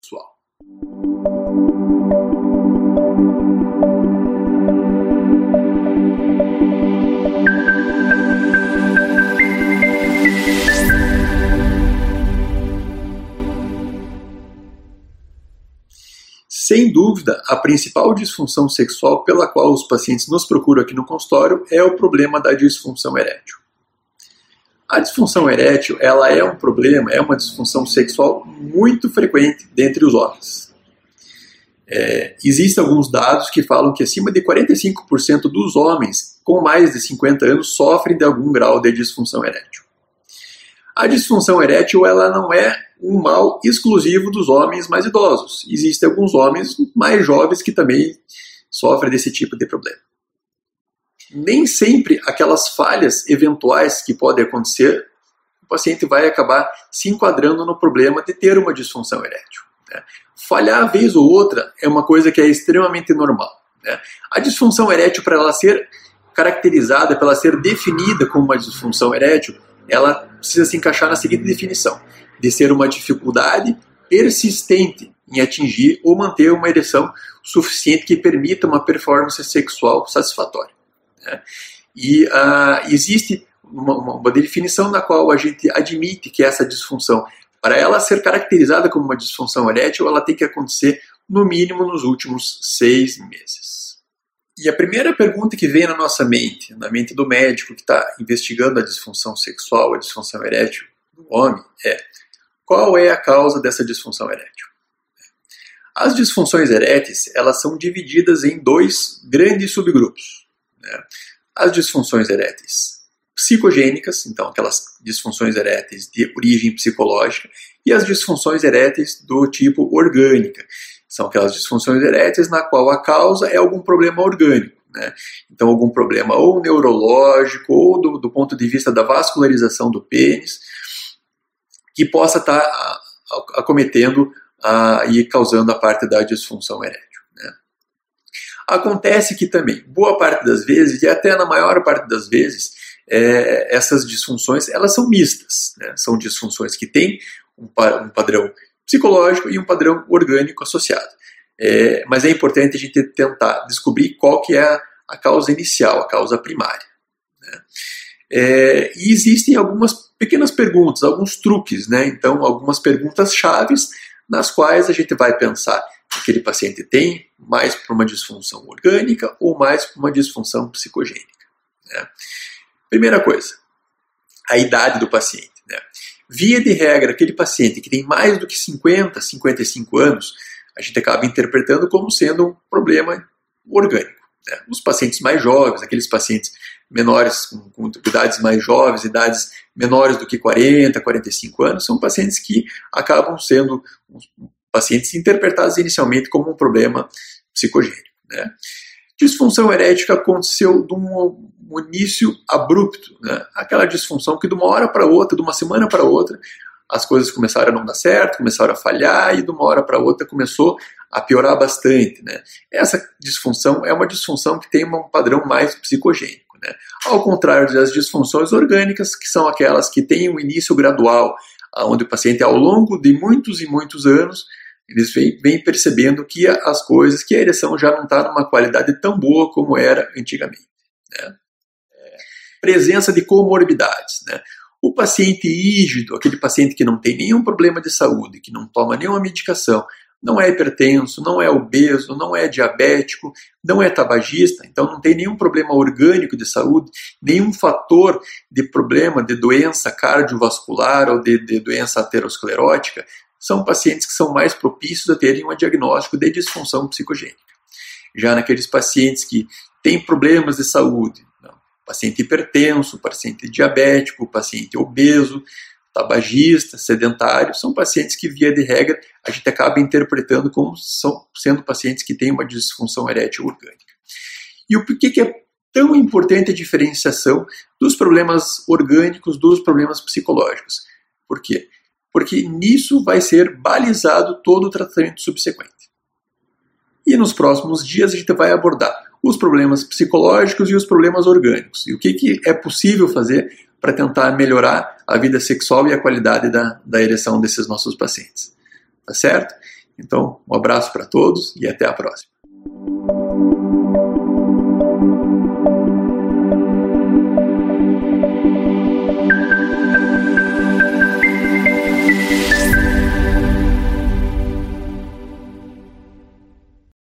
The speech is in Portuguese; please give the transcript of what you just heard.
sexual. Sem dúvida, a principal disfunção sexual pela qual os pacientes nos procuram aqui no consultório é o problema da disfunção erétil. A disfunção erétil, ela é um problema, é uma disfunção sexual muito frequente dentre os homens. É, existem alguns dados que falam que acima de 45% dos homens com mais de 50 anos sofrem de algum grau de disfunção erétil. A disfunção erétil ela não é um mal exclusivo dos homens mais idosos. Existem alguns homens mais jovens que também sofrem desse tipo de problema. Nem sempre aquelas falhas eventuais que podem acontecer, o paciente vai acabar se enquadrando no problema de ter uma disfunção erétil. Né? Falhar vez ou outra é uma coisa que é extremamente normal. Né? A disfunção erétil, para ela ser caracterizada, para ela ser definida como uma disfunção erétil, ela precisa se encaixar na seguinte definição: de ser uma dificuldade persistente em atingir ou manter uma ereção suficiente que permita uma performance sexual satisfatória. Né? E uh, existe uma, uma, definição na qual a gente admite que essa disfunção, para ela ser caracterizada como uma disfunção erétil, ela tem que acontecer no mínimo nos últimos seis meses. E a primeira pergunta que vem na nossa mente, na mente do médico que está investigando a disfunção sexual, a disfunção erétil do homem, é qual é a causa dessa disfunção erétil? As disfunções eréteis elas são divididas em dois grandes subgrupos. Né? As disfunções eréteis psicogênicas, então aquelas disfunções eréteis de origem psicológica, e as disfunções eréteis do tipo orgânica. São aquelas disfunções eréteis na qual a causa é algum problema orgânico. Né? Então, algum problema ou neurológico, ou do, do ponto de vista da vascularização do pênis, que possa estar tá, acometendo e causando a parte da disfunção erétil. Acontece que também, boa parte das vezes, e até na maior parte das vezes, é, essas disfunções elas são mistas. Né? São disfunções que têm um, um, padrão psicológico e um padrão orgânico associado. É, mas é importante a gente tentar descobrir qual que é a, a causa inicial, a causa primária. Né? É, e existem algumas pequenas perguntas, alguns truques, né? Então, algumas perguntas chaves nas quais a gente vai pensar aquele paciente tem mais para uma disfunção orgânica ou mais para uma disfunção psicogênica. Né? Primeira coisa, a idade do paciente. Né? Via de regra, aquele paciente que tem mais do que 50, 55 anos, a gente acaba interpretando como sendo um problema orgânico. Né? Os pacientes mais jovens, aqueles pacientes menores com, com idades mais jovens, idades menores do que 40, 45 anos, são pacientes que acabam sendo pacientes interpretados inicialmente como um problema psicogênico. Né? Disfunção erética aconteceu de um, um início abrupto, né? aquela disfunção que de uma hora para outra, de uma semana para outra, as coisas começaram a não dar certo, começaram a falhar e de uma hora para outra começou a piorar bastante. Né? Essa disfunção é uma disfunção que tem um padrão mais psicogênico. Né? Ao contrário das disfunções orgânicas, que são aquelas que têm um início gradual, onde o paciente, ao longo de muitos e muitos anos, eles vêm, vêm percebendo que as coisas, que a ereção já não está numa qualidade tão boa como era antigamente. Né? Presença de comorbidades. Né? O paciente rígido, aquele paciente que não tem nenhum problema de saúde, que não toma nenhuma medicação, não é hipertenso, não é obeso, não é diabético, não é tabagista, então não tem nenhum problema orgânico de saúde, nenhum fator de problema de doença cardiovascular ou de, de doença aterosclerótica, são pacientes que são mais propícios a terem um diagnóstico de disfunção psicogênica. Já naqueles pacientes que têm problemas de saúde, não, paciente hipertenso, paciente diabético, paciente obeso, tabagista, sedentário, são pacientes que, via de regra, a gente acaba interpretando como são, sendo pacientes que têm uma disfunção erétil orgânica. E o porquê que é tão importante a diferenciação dos problemas orgânicos dos problemas psicológicos? Por quê? Porque nisso vai ser balizado todo o tratamento subsequente. E nos próximos dias a gente vai abordar os problemas psicológicos e os problemas orgânicos. E o que, que é possível fazer para tentar melhorar a vida sexual e a qualidade da, da ereção desses nossos pacientes. Tá certo? Então, um abraço para todos e até a próxima.